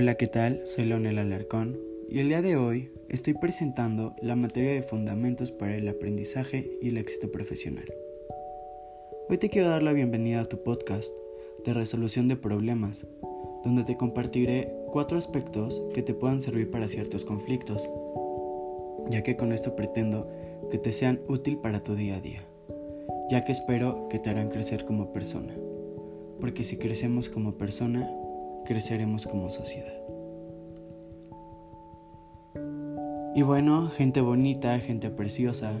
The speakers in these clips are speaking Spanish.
Hola, ¿qué tal? Soy Leonel Alarcón y el día de hoy estoy presentando la materia de fundamentos para el aprendizaje y el éxito profesional. Hoy te quiero dar la bienvenida a tu podcast de resolución de problemas, donde te compartiré cuatro aspectos que te puedan servir para ciertos conflictos, ya que con esto pretendo que te sean útil para tu día a día, ya que espero que te harán crecer como persona, porque si crecemos como persona, creceremos como sociedad. Y bueno, gente bonita, gente preciosa,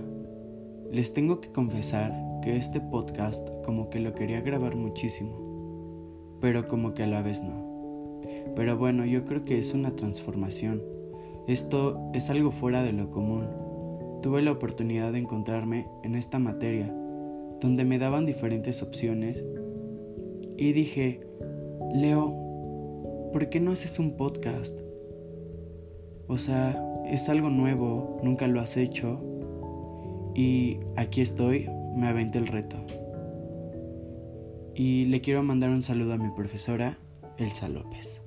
les tengo que confesar que este podcast como que lo quería grabar muchísimo, pero como que a la vez no. Pero bueno, yo creo que es una transformación. Esto es algo fuera de lo común. Tuve la oportunidad de encontrarme en esta materia, donde me daban diferentes opciones, y dije, Leo, ¿por qué no haces un podcast? O sea, es algo nuevo, nunca lo has hecho y aquí estoy, me aventé el reto. Y le quiero mandar un saludo a mi profesora, Elsa López.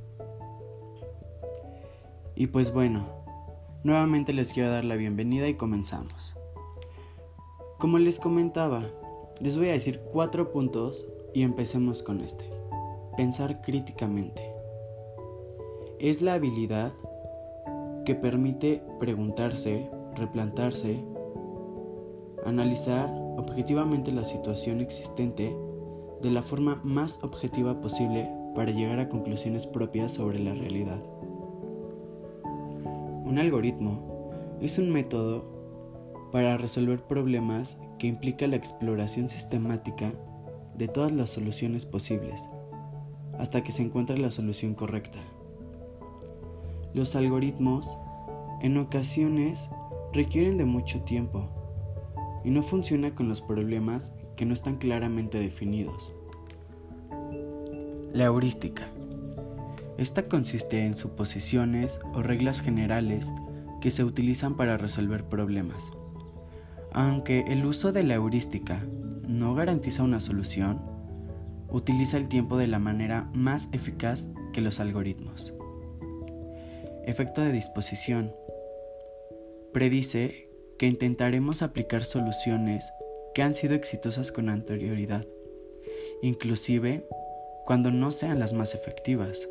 Y pues bueno, nuevamente les quiero dar la bienvenida y comenzamos. Como les comentaba, les voy a decir cuatro puntos y empecemos con este. Pensar críticamente es la habilidad que permite preguntarse, replantarse, analizar objetivamente la situación existente de la forma más objetiva posible para llegar a conclusiones propias sobre la realidad. Un algoritmo es un método para resolver problemas que implica la exploración sistemática de todas las soluciones posibles hasta que se encuentre la solución correcta. Los algoritmos en ocasiones requieren de mucho tiempo y no funciona con los problemas que no están claramente definidos. La heurística. Esta consiste en suposiciones o reglas generales que se utilizan para resolver problemas. Aunque el uso de la heurística no garantiza una solución, utiliza el tiempo de la manera más eficaz que los algoritmos. Efecto de disposición. Predice que intentaremos aplicar soluciones que han sido exitosas con anterioridad, inclusive cuando no sean las más efectivas.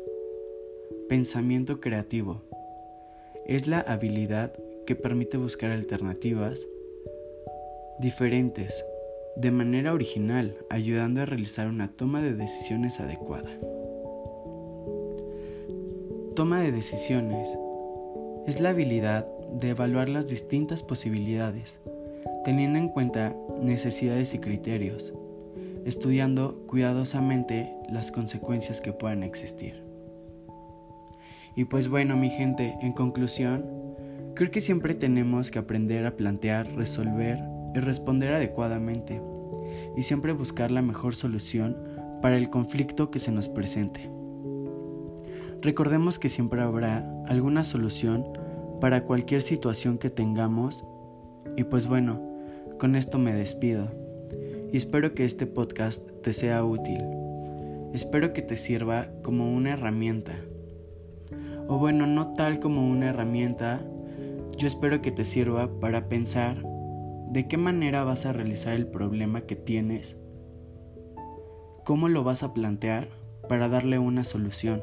Pensamiento creativo. Es la habilidad que permite buscar alternativas diferentes de manera original, ayudando a realizar una toma de decisiones adecuada. Toma de decisiones es la habilidad de evaluar las distintas posibilidades, teniendo en cuenta necesidades y criterios, estudiando cuidadosamente las consecuencias que puedan existir. Y pues bueno, mi gente, en conclusión, creo que siempre tenemos que aprender a plantear, resolver y responder adecuadamente, y siempre buscar la mejor solución para el conflicto que se nos presente. Recordemos que siempre habrá alguna solución para cualquier situación que tengamos y pues bueno, con esto me despido y espero que este podcast te sea útil. Espero que te sirva como una herramienta. O bueno, no tal como una herramienta, yo espero que te sirva para pensar de qué manera vas a realizar el problema que tienes, cómo lo vas a plantear para darle una solución.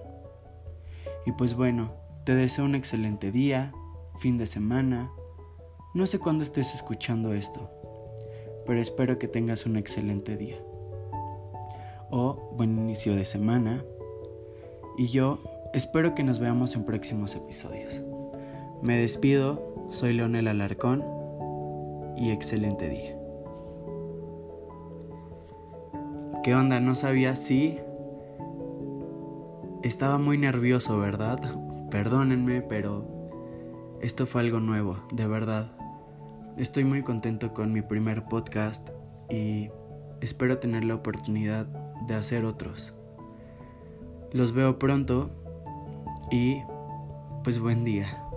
Y pues bueno, te deseo un excelente día, fin de semana, no sé cuándo estés escuchando esto, pero espero que tengas un excelente día. O buen inicio de semana. Y yo espero que nos veamos en próximos episodios. Me despido, soy Leonel Alarcón y excelente día. ¿Qué onda? No sabía si estaba muy nervioso, ¿verdad? Perdónenme, pero esto fue algo nuevo, de verdad. Estoy muy contento con mi primer podcast y espero tener la oportunidad de hacer otros. Los veo pronto y pues buen día.